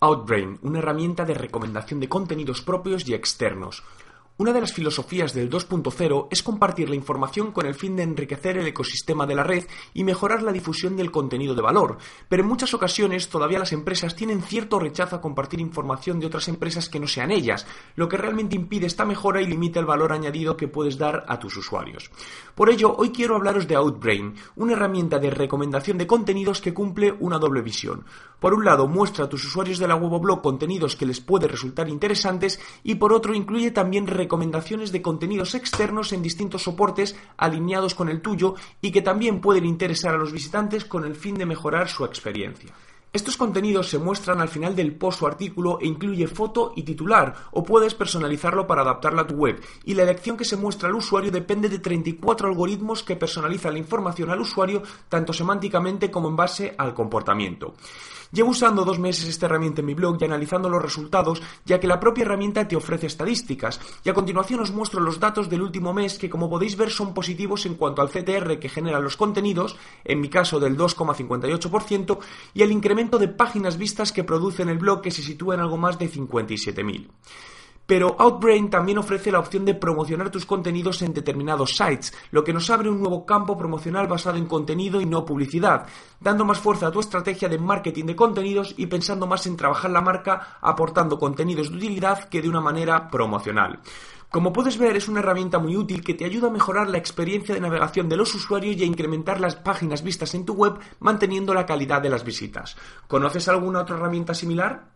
Outbrain, una herramienta de recomendación de contenidos propios y externos. Una de las filosofías del 2.0 es compartir la información con el fin de enriquecer el ecosistema de la red y mejorar la difusión del contenido de valor, pero en muchas ocasiones todavía las empresas tienen cierto rechazo a compartir información de otras empresas que no sean ellas, lo que realmente impide esta mejora y limita el valor añadido que puedes dar a tus usuarios. Por ello, hoy quiero hablaros de Outbrain, una herramienta de recomendación de contenidos que cumple una doble visión. Por un lado, muestra a tus usuarios de la web o blog contenidos que les puede resultar interesantes y por otro, incluye también de contenidos externos en distintos soportes alineados con el tuyo y que también pueden interesar a los visitantes con el fin de mejorar su experiencia. Estos contenidos se muestran al final del post o artículo e incluye foto y titular, o puedes personalizarlo para adaptarlo a tu web, y la elección que se muestra al usuario depende de 34 algoritmos que personalizan la información al usuario tanto semánticamente como en base al comportamiento. Llevo usando dos meses esta herramienta en mi blog y analizando los resultados, ya que la propia herramienta te ofrece estadísticas, y a continuación os muestro los datos del último mes que como podéis ver son positivos en cuanto al CTR que generan los contenidos, en mi caso del 2,58%, y el incremento de páginas vistas que produce en el blog que se sitúa en algo más de 57.000. Pero Outbrain también ofrece la opción de promocionar tus contenidos en determinados sites, lo que nos abre un nuevo campo promocional basado en contenido y no publicidad, dando más fuerza a tu estrategia de marketing de contenidos y pensando más en trabajar la marca aportando contenidos de utilidad que de una manera promocional. Como puedes ver, es una herramienta muy útil que te ayuda a mejorar la experiencia de navegación de los usuarios y a incrementar las páginas vistas en tu web manteniendo la calidad de las visitas. ¿Conoces alguna otra herramienta similar?